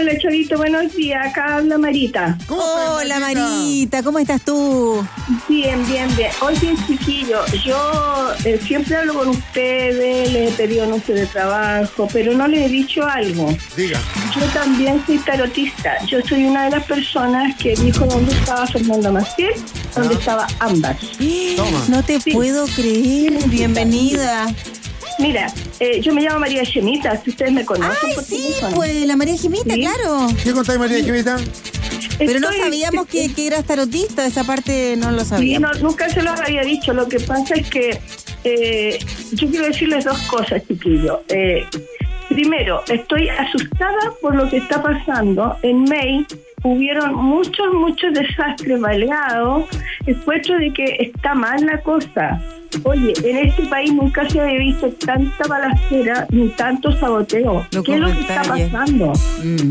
Hola, Chavito, buenos días. Acá habla Marita. Hola Marita, ¿cómo estás tú? Bien, bien, bien. Oye, chiquillo, yo eh, siempre hablo con ustedes, les he pedido anuncio de trabajo, pero no les he dicho algo. Diga. Yo también soy tarotista. Yo soy una de las personas que dijo dónde estaba Fernando Maciel, dónde estaba Ámbar. Toma. No te Sí. puedo creer, bienvenida. Mira, eh, yo me llamo María Chemita, si ustedes me conocen. Ay, por sí, teléfono. pues la María Jimita, Sí. claro. ¿Qué contáis, María Jimita? Pero no sabíamos que, que eras tarotista, esa parte no lo Sí, sabíamos. no, nunca se los había dicho. Lo que pasa es que eh, yo quiero decirles dos cosas, chiquillos. Eh, primero, estoy asustada por lo que está pasando. En May hubieron muchos, muchos desastres baleados. Encuentro de que está mal la cosa. Oye, en este país nunca se había visto tanta balacera ni tanto saboteo. Lo ¿Qué es lo que está pasando? Mm.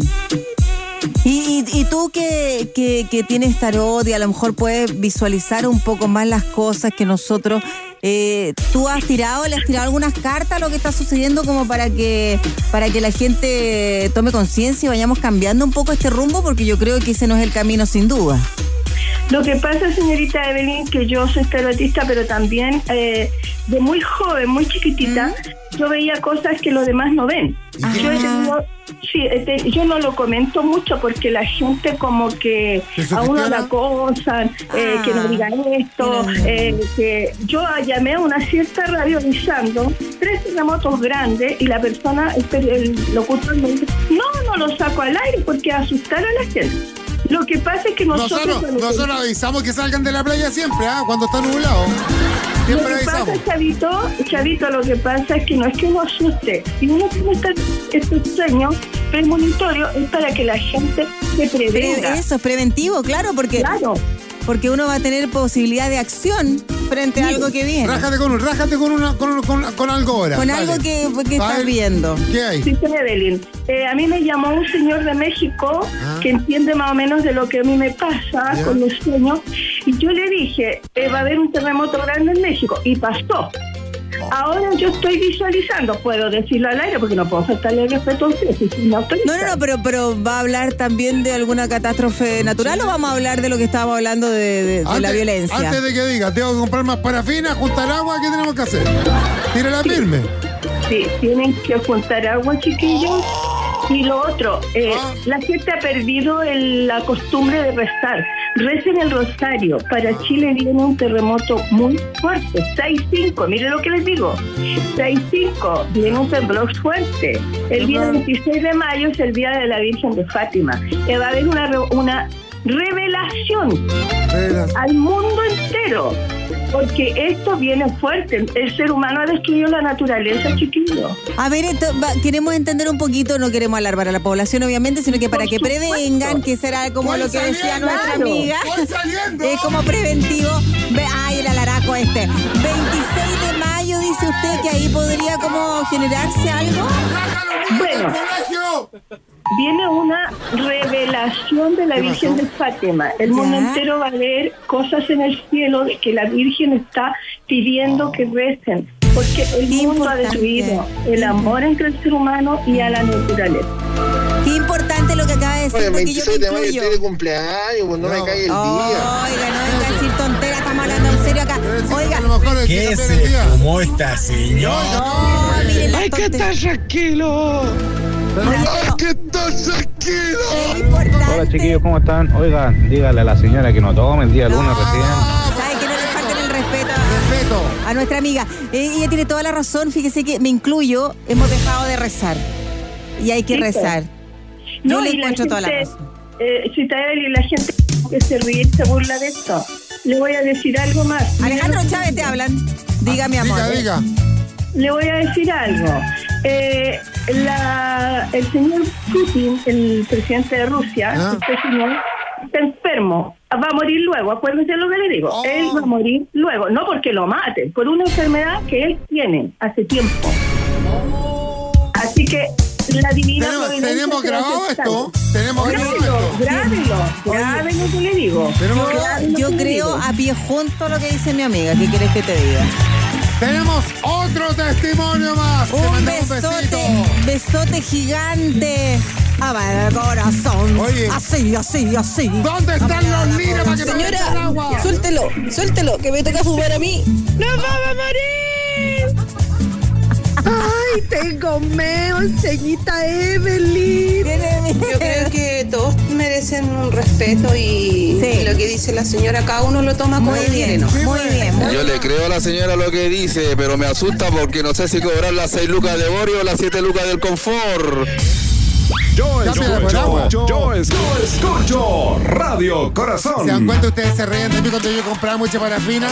Y, y- y tú que, que, que tienes tarot y a lo mejor puedes visualizar un poco más las cosas que nosotros, eh, ¿tú has tirado, le has tirado algunas cartas a lo que está sucediendo como para que, para que la gente tome conciencia y vayamos cambiando un poco este rumbo? Porque yo creo que ese no es el camino sin duda. Lo que pasa, señorita Evelyn, que yo soy tarotista, pero también eh, de muy joven, muy chiquitita, yo veía cosas que los demás no ven. Ah. Yo, tenido- sí, este, yo no lo comento mucho porque la gente como que ¿Te a uno la acosan, eh, Ah. que no digan esto, eh, que yo llamé a una cierta radio avisando tres terremotos grandes y la persona, el, el locutor me dice, no, no lo saco al aire porque asustar a la gente. Lo que pasa es que nosotros... Nosotros, avisamos que salgan de la playa siempre, ¿ah? Cuando está nublado. Lo que pasa. Chavito, Chavito, lo que pasa es que no es que uno asuste. Si uno tiene estos, estos sueños premonitorios, es para que la gente se Pre- prevenga. eso es preventivo, claro, porque, Claro. Porque uno va a tener posibilidad de acción frente a algo que viene. Rájate con, un- rájate con, una, con, con, con algo ahora. Con algo que, que estás viendo. ¿Qué hay? Sí, Evelyn. Eh, a mí me llamó un señor de México Ah. que entiende más o menos de lo que a mí me pasa con los sueños. Y yo le dije, eh, va a haber un terremoto grande en México. Y pasó. Ahora yo estoy visualizando, puedo decirlo al aire porque no puedo faltarle el respeto a ustedes. si no No, no, no, pero, pero ¿va a hablar también de alguna catástrofe natural o vamos a hablar de lo que estábamos hablando de, de- de la violencia? Antes de que diga, tengo que comprar más parafina, juntar agua, ¿qué tenemos que hacer? Tírala firme. Sí, tienen que juntar agua, chiquillos. Y lo otro, eh, Ah. la gente ha perdido el- la costumbre de rezar. Recen el rosario. Para Chile viene un terremoto muy fuerte, 6-5. Miren lo que les digo. 6-5, viene un temblor fuerte. El día Ajá. 26 de mayo es el día de la Virgen de Fátima. Eh, va a haber una, una revelación al mundo entero. Porque esto viene fuerte. El ser humano ha destruido la naturaleza, chiquillos. A ver, esto, va- queremos entender un poquito, no queremos alarmar a la población, obviamente, sino que para Por que supuesto. prevengan, que será como lo que decía saliendo, nuestra amiga. Es como preventivo. Ve, ay, el alaraco este. 26 de mayo, dice usted que ahí podría como generarse algo. ¡Saca a los niños Bueno. Viene una revelación de la ¿Qué Virgen de Fátima. El mundo entero va a ver cosas en el cielo de que la Virgen está pidiendo que recen. Porque el Qué mundo ha importante. destruido el amor entre el ser humano y a la naturaleza. Qué importante lo que acaba de decir, Oye, el porque yo me 26 de mayo incluyo. estoy de cumpleaños, pues no, No. me cae el día. Oiga, no venga a decir tonteras, estamos hablando en serio acá. Oiga, hay que ¿Qué cambiar el se día. fumó esta señora? no, miren Hay que tonterías. tranquilo. Pero que estar tranquilo. Hola chiquillos, ¿cómo están? Oiga, dígale a la señora que no tome el día lunes recién. ¿Sabe que no le falten el respeto Respeto. a nuestra amiga? Eh, ella tiene toda la razón, fíjese que me incluyo, hemos dejado de rezar. Y hay que Sí, rezar. Yo le encuentro toda la razón. eh, y la gente que se ríe y se burla de esto. Le voy a decir algo más. Alejandro Chávez te hablan. Diga, mi amor. Diga, diga. Le voy a decir algo. Eh, la- el señor Putin, el presidente de Rusia, Ah. este señor, está enfermo. Va a morir luego, acuérdense lo que le digo. Oh. Él va a morir luego, no porque lo maten, por una enfermedad que él tiene hace tiempo. Así que la divina Tenemos, a grabado esto. Tenemos grabado esto. grábelo, grábelo lo que le digo. Tenemos lo yo creo digo. a pie junto lo que dice mi amiga. ¿Qué quieres que te diga? Tenemos otro testimonio más. Un besote, besito. besote gigante. A ver, corazón. Oye. Así, así, así. ¿Dónde están los liras para que Señora, agua? suéltelo, suéltelo, que me toca fumar a mí. ¡Nos vamos a morir! Ay, tengo meo, señita Evelyn. Yo creo que todos merecen un respeto y, Sí. y lo que dice la señora, cada uno lo toma como bien, ¿no? muy bien. muy Yo le creo a la señora lo que dice, pero me asusta porque no sé si cobrar las 6 lucas de Borio o las 7 lucas del confort. Yo escucho, yo escucho Radio Corazón. ¿Se dan cuenta ustedes se reían de mí cuando yo compraba mucha parafina?